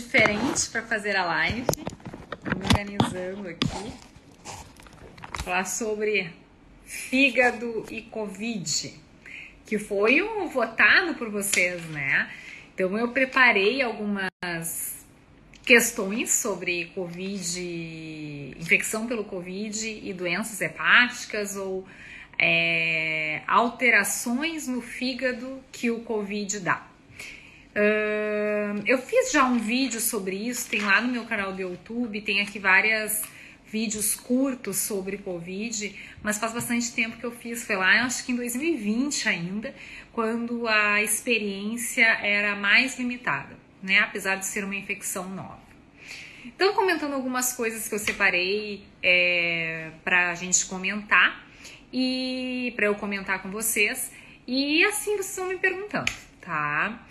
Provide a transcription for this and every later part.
diferente para fazer a live. Me organizando aqui. Falar sobre fígado e Covid, que foi um votado por vocês, né? Então eu preparei algumas questões sobre Covid, infecção pelo Covid e doenças hepáticas ou é, alterações no fígado que o Covid dá. Eu fiz já um vídeo sobre isso, tem lá no meu canal do YouTube, tem aqui vários vídeos curtos sobre Covid, mas faz bastante tempo que eu fiz, foi lá, acho que em 2020 ainda, quando a experiência era mais limitada, né? Apesar de ser uma infecção nova. Então, comentando algumas coisas que eu separei é, para a gente comentar e para eu comentar com vocês, e assim vocês vão me perguntando, tá?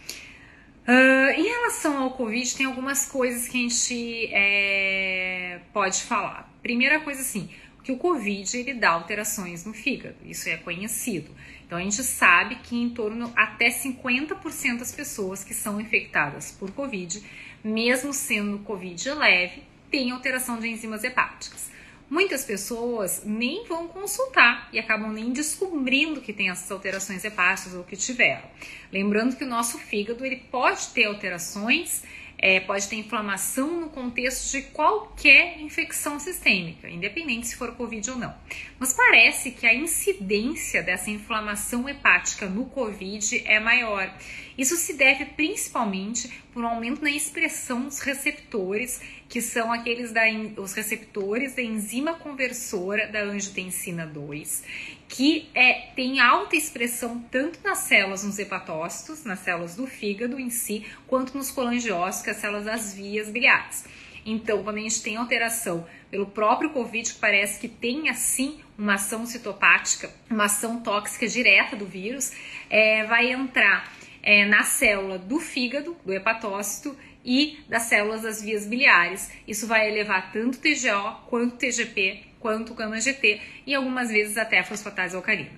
Uh, em relação ao Covid, tem algumas coisas que a gente é, pode falar. Primeira coisa, assim, que o Covid ele dá alterações no fígado, isso é conhecido. Então a gente sabe que em torno até 50% das pessoas que são infectadas por Covid, mesmo sendo Covid leve, tem alteração de enzimas hepáticas muitas pessoas nem vão consultar e acabam nem descobrindo que tem essas alterações hepáticas ou que tiveram. Lembrando que o nosso fígado ele pode ter alterações, é, pode ter inflamação no contexto de qualquer infecção sistêmica, independente se for Covid ou não. Mas parece que a incidência dessa inflamação hepática no Covid é maior. Isso se deve principalmente por um aumento na expressão dos receptores que são aqueles da, os receptores da enzima conversora da angiotensina 2, que é, tem alta expressão tanto nas células nos hepatócitos, nas células do fígado em si, quanto nos colangiócitos, as células das vias biliares. Então, quando a gente tem alteração pelo próprio Covid, que parece que tem assim uma ação citopática, uma ação tóxica direta do vírus, é, vai entrar é, na célula do fígado, do hepatócito, e das células das vias biliares. Isso vai elevar tanto TGO quanto TGP, quanto gama-GT e algumas vezes até fosfatase alcalina.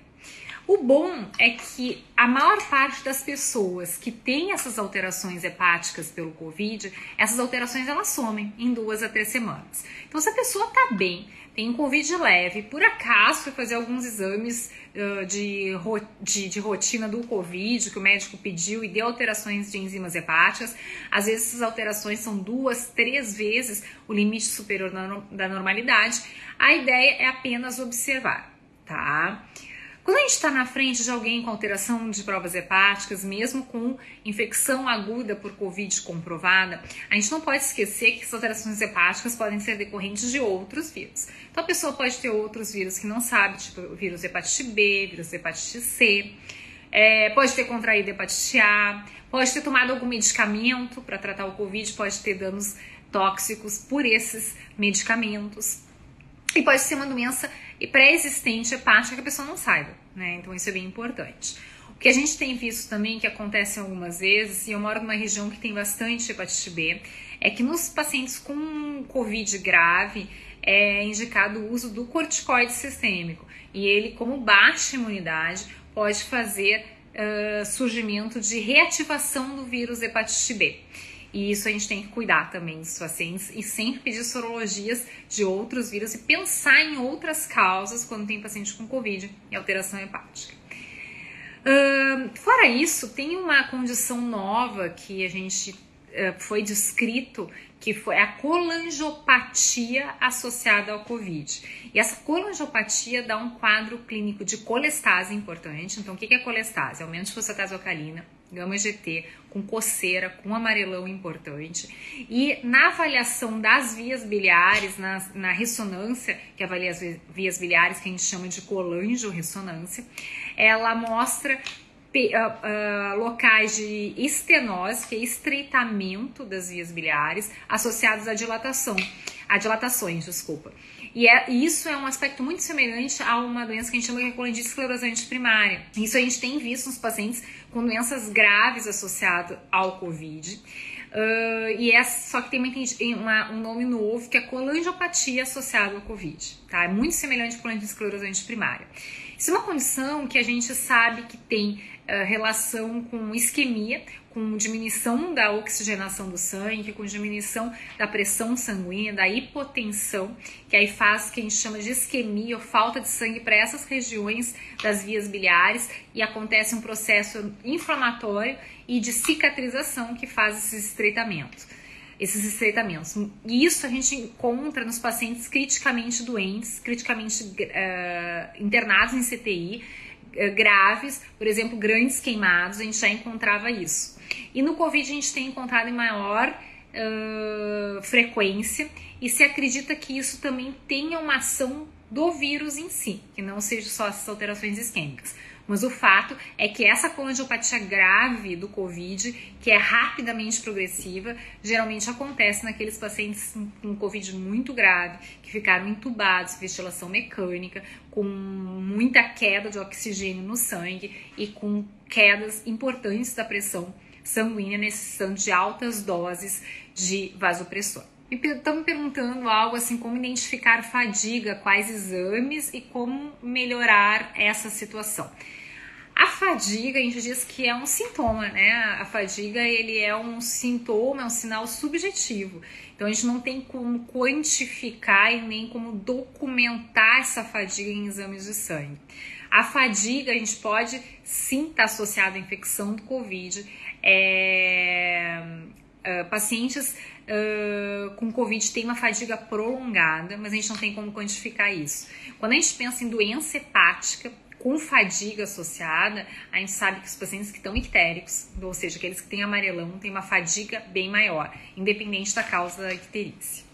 O bom é que a maior parte das pessoas que têm essas alterações hepáticas pelo Covid, essas alterações elas somem em duas a três semanas. Então, se a pessoa está bem, tem um Covid leve, por acaso foi fazer alguns exames uh, de, de, de, rotina do Covid, que o médico pediu e deu alterações de enzimas hepáticas, às vezes essas alterações são duas, três vezes o limite superior da normalidade, a ideia é apenas observar, tá? Quando a gente está na frente de alguém com alteração de provas hepáticas, mesmo com infecção aguda por Covid comprovada, a gente não pode esquecer que essas alterações hepáticas podem ser decorrentes de outros vírus. Então a pessoa pode ter outros vírus que não sabe, tipo vírus hepatite B, vírus hepatite C, é, pode ter contraído hepatite A, pode ter tomado algum medicamento para tratar o Covid, pode ter danos tóxicos por esses medicamentos. E pode ser uma doença pré-existente hepática que a pessoa não saiba, né? Então isso é bem importante. O que a gente tem visto também, que acontece algumas vezes, e eu moro numa região que tem bastante hepatite B, é que nos pacientes com Covid grave é indicado o uso do corticoide sistêmico. E ele, como baixa imunidade, pode fazer uh, surgimento de reativação do vírus hepatite B. E isso a gente tem que cuidar também dos pacientes e sempre pedir sorologias de outros vírus e pensar em outras causas quando tem paciente com Covid e alteração hepática. Uh, fora isso, tem uma condição nova que a gente uh, foi descrito que foi a colangiopatia associada ao Covid. E essa colangiopatia dá um quadro clínico de colestase importante. Então, o que é colestase? Aumento de fosfatase alcalina, gama GT, com coceira, com amarelão importante. E na avaliação das vias biliares, na, na ressonância, que avalia as vias biliares, que a gente chama de colangio-ressonância, ela mostra Uh, uh, locais de estenose, que é estreitamento das vias biliares, associados à dilatação, a dilatações, desculpa. E, é, isso é um aspecto muito semelhante a uma doença que a gente chama de colangite esclerosante primária. Isso a gente tem visto nos pacientes com doenças graves associadas ao Covid. Uh, e é só que tem uma, um nome novo que é colangiopatia associada ao Covid, tá? É muito semelhante com esclerosante primária. Isso é uma condição que a gente sabe que tem uh, relação com isquemia, com diminuição da oxigenação do sangue, com diminuição da pressão sanguínea, da hipotensão, que aí faz que a gente chama de isquemia ou falta de sangue para essas regiões das vias biliares e acontece um processo inflamatório e de cicatrização que faz esses estreitamentos. Esses estreitamentos. E isso a gente encontra nos pacientes criticamente doentes, criticamente uh, internados em CTI, graves, por exemplo, grandes queimados, a gente já encontrava isso. E no Covid a gente tem encontrado em maior uh, frequência e se acredita que isso também tenha uma ação do vírus em si, que não seja só essas alterações isquêmicas. Mas o fato é que essa colangiopatia grave do Covid, que é rapidamente progressiva, geralmente acontece naqueles pacientes com Covid muito grave, que ficaram entubados, ventilação mecânica, com muita queda de oxigênio no sangue e com quedas importantes da pressão sanguínea necessitando de altas doses de vasopressor. Estão me perguntando algo assim, como identificar fadiga, quais exames e como melhorar essa situação. A fadiga, a gente diz que é um sintoma, né? A fadiga, ele é um sintoma, é um sinal subjetivo. Então, a gente não tem como quantificar e nem como documentar essa fadiga em exames de sangue. A fadiga, a gente pode sim estar associada à infecção do Covid, é, uh, pacientes com Covid têm uma fadiga prolongada, mas a gente não tem como quantificar isso. Quando a gente pensa em doença hepática, com fadiga associada, a gente sabe que os pacientes que estão ictéricos, ou seja, aqueles que têm amarelão, têm uma fadiga bem maior, independente da causa da icterícia.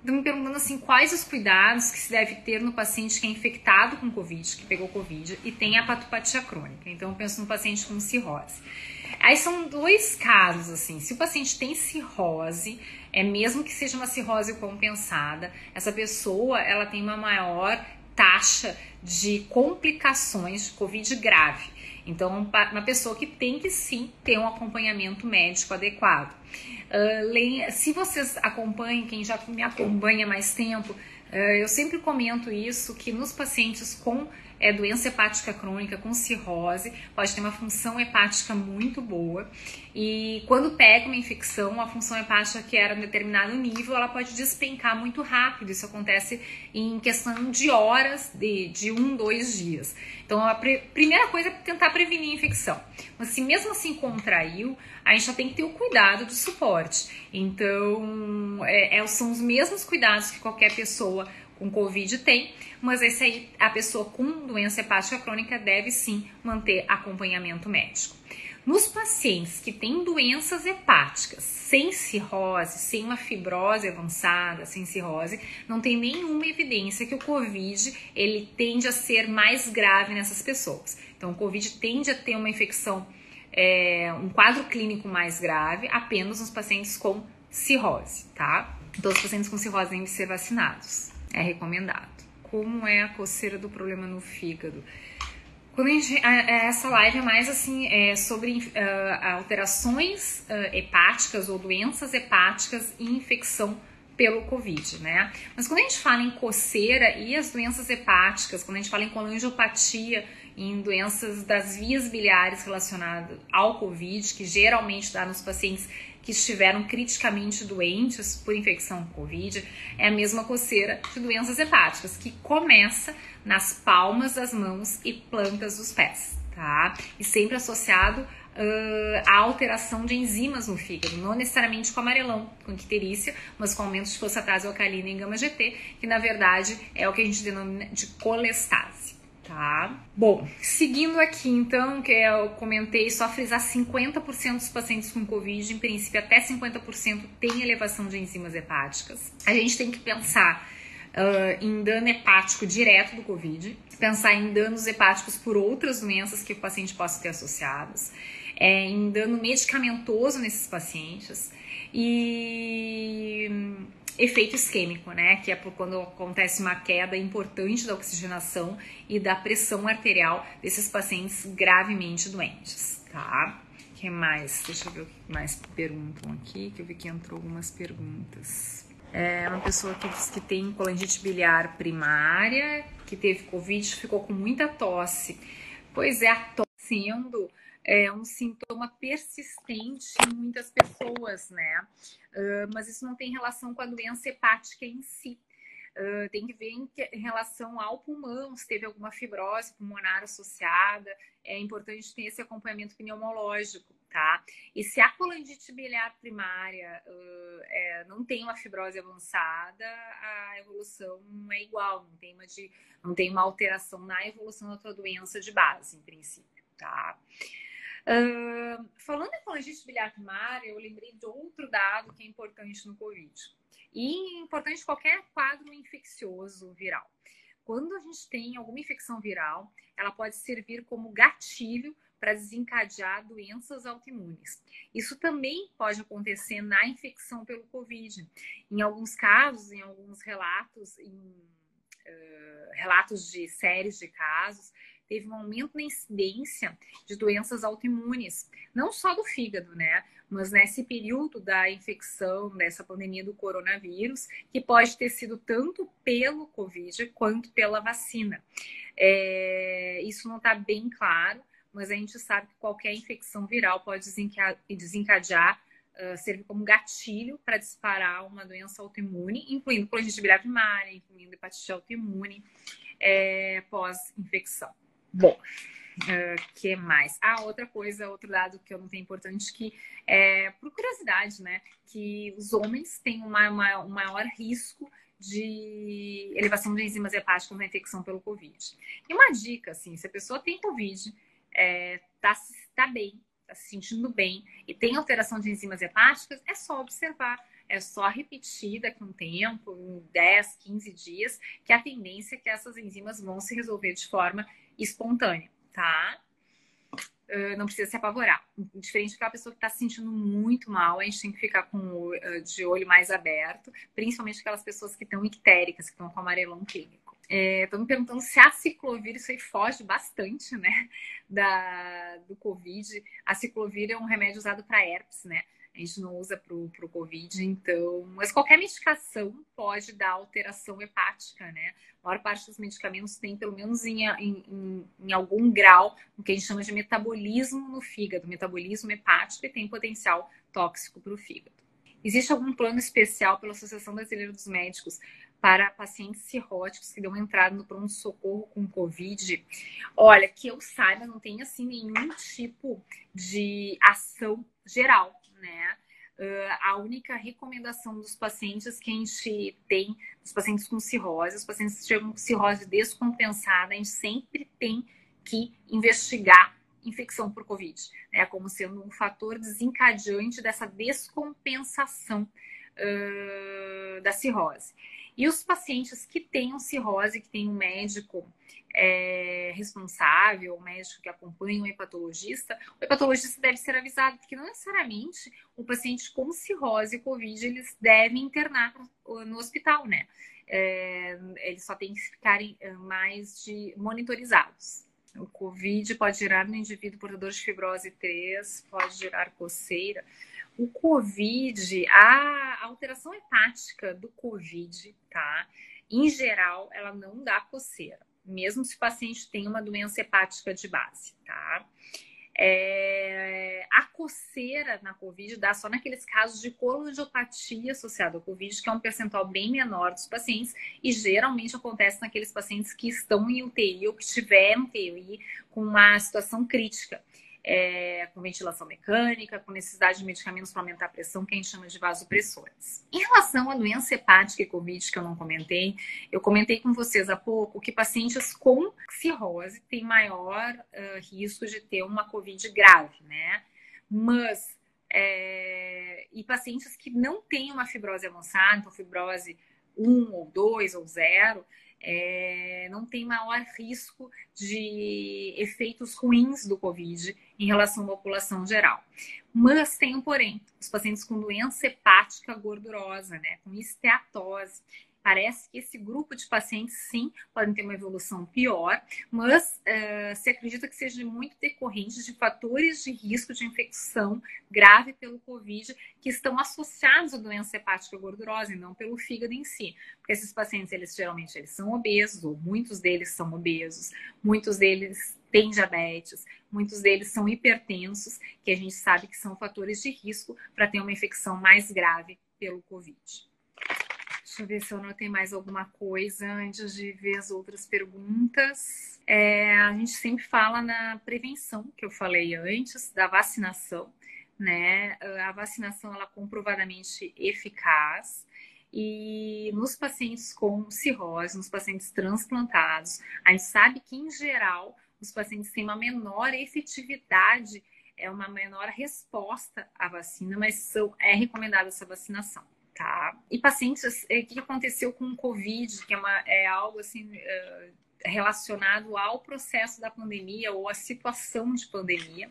Estão me perguntando assim, quais os cuidados que se deve ter no paciente que é infectado com Covid, que pegou Covid e tem hepatopatia crônica. Então, eu penso no paciente com cirrose. Aí são dois casos, assim. Se o paciente tem cirrose, é mesmo que seja uma cirrose compensada, essa pessoa ela tem uma maior taxa de complicações de Covid grave. Então, uma pessoa que tem que sim ter um acompanhamento médico adequado. Uh, se vocês acompanham, quem já me acompanha mais tempo, uh, eu sempre comento isso, que nos pacientes com é doença hepática crônica com cirrose, pode ter uma função hepática muito boa. E quando pega uma infecção, a função hepática que era em determinado nível, ela pode despencar muito rápido. Isso acontece em questão de horas, de, de um, dois dias. Então, a pre primeira coisa é tentar prevenir a infecção. Mas se mesmo assim contraiu, a gente já tem que ter o cuidado de suporte. Então, é, é, são os mesmos cuidados que qualquer pessoa com Covid tem, mas esse aí, a pessoa com doença hepática crônica deve sim manter acompanhamento médico. Nos pacientes que têm doenças hepáticas sem cirrose, sem uma fibrose avançada, sem cirrose, não tem nenhuma evidência que o COVID ele tende a ser mais grave nessas pessoas. Então, o COVID tende a ter uma infecção, é, um quadro clínico mais grave apenas nos pacientes com cirrose, tá? Então, os pacientes com cirrose devem ser vacinados é recomendado. Como é a coceira do problema no fígado? Quando a gente, essa live é mais assim é sobre uh, alterações uh, hepáticas ou doenças hepáticas e infecção pelo Covid, né? Mas quando a gente fala em coceira e as doenças hepáticas, quando a gente fala em colangiopatia, em doenças das vias biliares relacionadas ao Covid, que geralmente dá nos pacientes que estiveram criticamente doentes por infecção com Covid, é a mesma coceira de doenças hepáticas, que começa nas palmas das mãos e plantas dos pés, tá? E sempre associado uh, à alteração de enzimas no fígado, não necessariamente com amarelão, com icterícia, mas com aumento de fosfatase alcalina em gama GT, que na verdade é o que a gente denomina de colestase tá? Bom, seguindo aqui então, que eu comentei, só frisar 50% dos pacientes com Covid, em princípio até 50% tem elevação de enzimas hepáticas. A gente tem que pensar uh, em dano hepático direto do Covid, pensar em danos hepáticos por outras doenças que o paciente possa ter associados, é, em dano medicamentoso nesses pacientes e efeito isquêmico, né? Que é por quando acontece uma queda importante da oxigenação e da pressão arterial desses pacientes gravemente doentes, tá? que mais? Deixa eu ver o que mais perguntam aqui, que eu vi que entrou algumas perguntas. É uma pessoa que diz que tem colangite biliar primária, que teve Covid, ficou com muita tosse. Pois é, a tosse sendo é um sintoma persistente em muitas pessoas, né? Uh, mas isso não tem relação com a doença hepática em si. Uh, tem que ver em, que, em, relação ao pulmão, se teve alguma fibrose pulmonar associada. É importante ter esse acompanhamento pneumológico, tá? E se a colangite biliar primária uh, é, não tem uma fibrose avançada, a evolução é igual, não tem uma, de, não tem uma alteração na evolução da tua doença de base, em princípio, tá? Falando em colangite biliar primária, eu lembrei de outro dado que é importante no Covid e importante qualquer quadro infeccioso viral. Quando a gente tem alguma infecção viral, ela pode servir como gatilho para desencadear doenças autoimunes. Isso também pode acontecer na infecção pelo Covid. Em alguns casos, em alguns relatos, em uh, relatos de séries de casos, teve um aumento na incidência de doenças autoimunes, não só do fígado, né? mas nesse período da infecção, dessa pandemia do coronavírus, que pode ter sido tanto pelo Covid quanto pela vacina. É, isso não está bem claro, mas a gente sabe que qualquer infecção viral pode desencadear, uh, servir como gatilho para disparar uma doença autoimune, incluindo colite biliar primária, incluindo hepatite autoimune é, pós-infecção. Bom, Uh, que mais? Ah, outra coisa, outro dado que eu não tenho importante, que é, por curiosidade, né? Que os homens têm uma, uma, um maior risco de elevação de enzimas hepáticas na infecção pelo Covid. E uma dica, assim, se a pessoa tem Covid, é, tá, tá bem, tá se sentindo bem e tem alteração de enzimas hepáticas, é só observar. É só repetir daqui um tempo, em 10, 15 dias, que a tendência é que essas enzimas vão se resolver de forma espontânea tá? Uh, não precisa se apavorar. Diferente daquela pessoa que está se sentindo muito mal, a gente tem que ficar com uh, de olho mais aberto, principalmente aquelas pessoas que estão ictéricas, que estão com amarelão clínico. Estão é, me perguntando se a ciclovir, isso aí foge bastante, né, da, do Covid. A ciclovir é um remédio usado para herpes, né? A gente não usa para o Covid, então. Mas qualquer medicação pode dar alteração hepática, né? A maior parte dos medicamentos tem, pelo menos em, em, em algum grau, o que a gente chama de metabolismo no fígado, metabolismo hepático, e tem potencial tóxico para o fígado. Existe algum plano especial pela Associação Brasileira dos Médicos para pacientes cirróticos que dão entrada no pronto-socorro com Covid? Olha, que eu saiba, não tem assim nenhum tipo de ação geral né? Uh, a única recomendação dos pacientes que a gente tem, dos pacientes com cirrose, os pacientes que chegam com cirrose descompensada, a gente sempre tem que investigar infecção por Covid, né? Como sendo um fator desencadeante dessa descompensação uh, da cirrose. E os pacientes que tenham cirrose, que tem um médico é, responsável, o médico que acompanha o hepatologista, o hepatologista deve ser avisado, porque não necessariamente o paciente com cirrose e Covid, eles devem internar no hospital, né? É, eles só têm que ficarem é, mais de monitorizados. O Covid pode gerar no indivíduo portador de fibrose 3, pode gerar coceira. O COVID, a alteração hepática do COVID, tá? Em geral, ela não dá coceira mesmo se o paciente tem uma doença hepática de base, tá? É, a coceira na COVID dá só naqueles casos de colangiopatia associada ao COVID, que é um percentual bem menor dos pacientes, e geralmente acontece naqueles pacientes que estão em UTI ou que tiveram UTI com uma situação crítica é, com ventilação mecânica, com necessidade de medicamentos para aumentar a pressão, que a gente chama de vasopressores. Em relação à doença hepática e Covid, que eu não comentei, eu comentei com vocês há pouco que pacientes com cirrose têm maior uh, risco de ter uma Covid grave, né? Mas, é, e pacientes que não têm uma fibrose avançada, então fibrose 1 ou 2 ou 0, é, não tem maior risco de efeitos ruins do Covid em relação à população geral. Mas tem um porém, os pacientes com doença hepática gordurosa, né, com esteatose, Parece que esse grupo de pacientes, sim, podem ter uma evolução pior, mas uh, se acredita que seja muito decorrente de fatores de risco de infecção grave pelo Covid que estão associados à doença hepática gordurosa e não pelo fígado em si. Porque esses pacientes, eles geralmente eles são obesos, ou muitos deles são obesos, muitos deles têm diabetes, muitos deles são hipertensos, que a gente sabe que são fatores de risco para ter uma infecção mais grave pelo Covid. Deixa eu ver se eu anotei mais alguma coisa antes de ver as outras perguntas. É, a gente sempre fala na prevenção, que eu falei antes, da vacinação, né? A vacinação, ela é comprovadamente eficaz. E nos pacientes com cirrose, nos pacientes transplantados, a gente sabe que, em geral, os pacientes têm uma menor efetividade, é uma menor resposta à vacina, mas são, é recomendada essa vacinação. Tá? E pacientes, é, o que aconteceu com o Covid, que é, uma, é algo assim uh, relacionado ao processo da pandemia ou à situação de pandemia,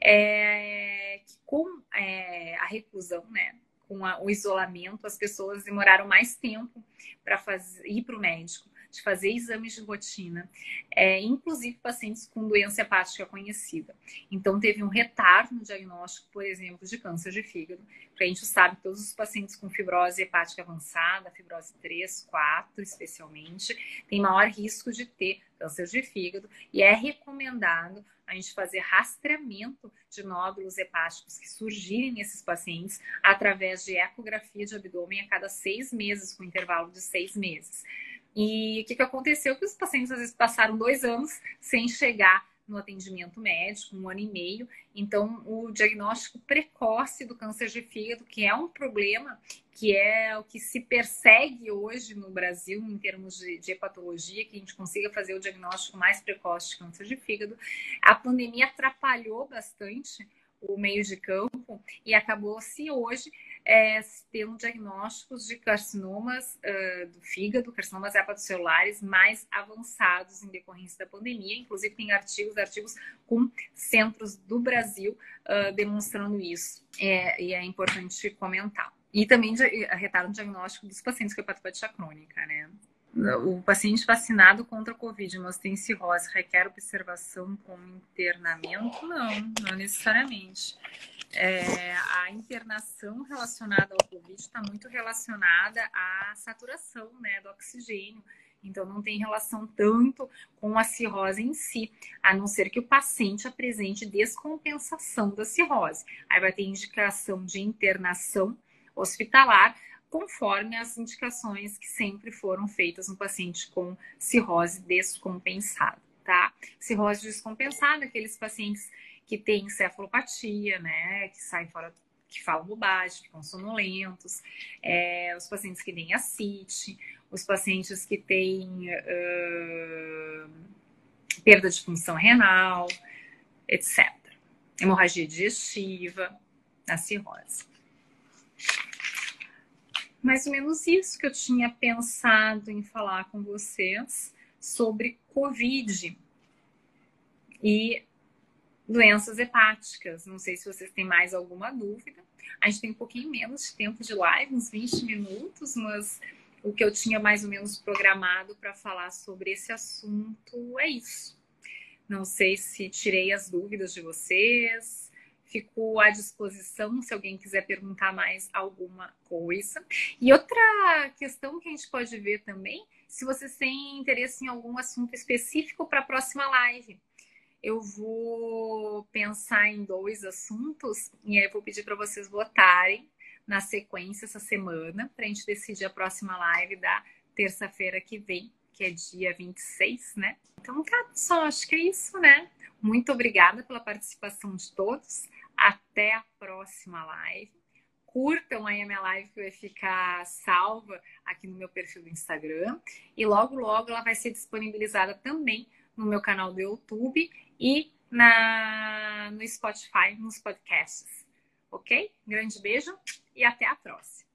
é, que com é, a reclusão, né, com a, o isolamento, as pessoas demoraram mais tempo para ir para o médico de fazer exames de rotina, é, inclusive pacientes com doença hepática conhecida. Então, teve um retardo no diagnóstico, por exemplo, de câncer de fígado, porque a gente sabe que todos os pacientes com fibrose hepática avançada, fibrose 3, 4 especialmente, têm maior risco de ter câncer de fígado e é recomendado a gente fazer rastreamento de nódulos hepáticos que surgirem nesses pacientes através de ecografia de abdômen a cada seis meses, com intervalo de seis meses. E o que, que aconteceu? Que os pacientes às vezes passaram dois anos sem chegar no atendimento médico, um ano e meio. Então, o diagnóstico precoce do câncer de fígado, que é um problema, que é o que se persegue hoje no Brasil em termos de, de hepatologia, que a gente consiga fazer o diagnóstico mais precoce de câncer de fígado. A pandemia atrapalhou bastante o meio de campo e acabou-se hoje é, tendo diagnósticos de carcinomas uh, do fígado, carcinomas hepatocelulares mais avançados em decorrência da pandemia. Inclusive, tem artigos, artigos com centros do Brasil uh, demonstrando isso. É, e é importante comentar. E também retardo diagnóstico dos pacientes com hepatopatia crônica, né? O paciente vacinado contra a Covid, mas tem cirrose, requer observação com internamento? Não, não necessariamente. É, a internação relacionada ao Covid está muito relacionada à saturação né, do oxigênio. Então, não tem relação tanto com a cirrose em si, a não ser que o paciente apresente descompensação da cirrose. Aí vai ter indicação de internação hospitalar, conforme as indicações que sempre foram feitas no paciente com cirrose descompensada, tá? Cirrose descompensada, aqueles pacientes que têm encefalopatia, né, que saem fora, que falam bobagem, ficam sonolentos, é, os pacientes que têm ascite, os pacientes que têm uh, perda de função renal, etc. Hemorragia digestiva, a cirrose. Mais ou menos isso que eu tinha pensado em falar com vocês sobre Covid. E doenças hepáticas. Não sei se vocês têm mais alguma dúvida. A gente tem um pouquinho menos de tempo de live, uns 20 minutos, mas o que eu tinha mais ou menos programado para falar sobre esse assunto é isso. Não sei se tirei as dúvidas de vocês. Fico à disposição se alguém quiser perguntar mais alguma coisa. E outra questão que a gente pode ver também, se vocês têm interesse em algum assunto específico para a próxima live eu vou pensar em dois assuntos e aí eu vou pedir para vocês votarem na sequência essa semana para a gente decidir a próxima live da terça-feira que vem, que é dia 26, né? Então tá, só acho que é isso, né? Muito obrigada pela participação de todos. Até a próxima live. Curtam aí a minha live que vai ficar salva aqui no meu perfil do Instagram. E logo, logo ela vai ser disponibilizada também no meu canal do YouTube e na, no Spotify, nos podcasts. Ok? grande beijo e até a próxima.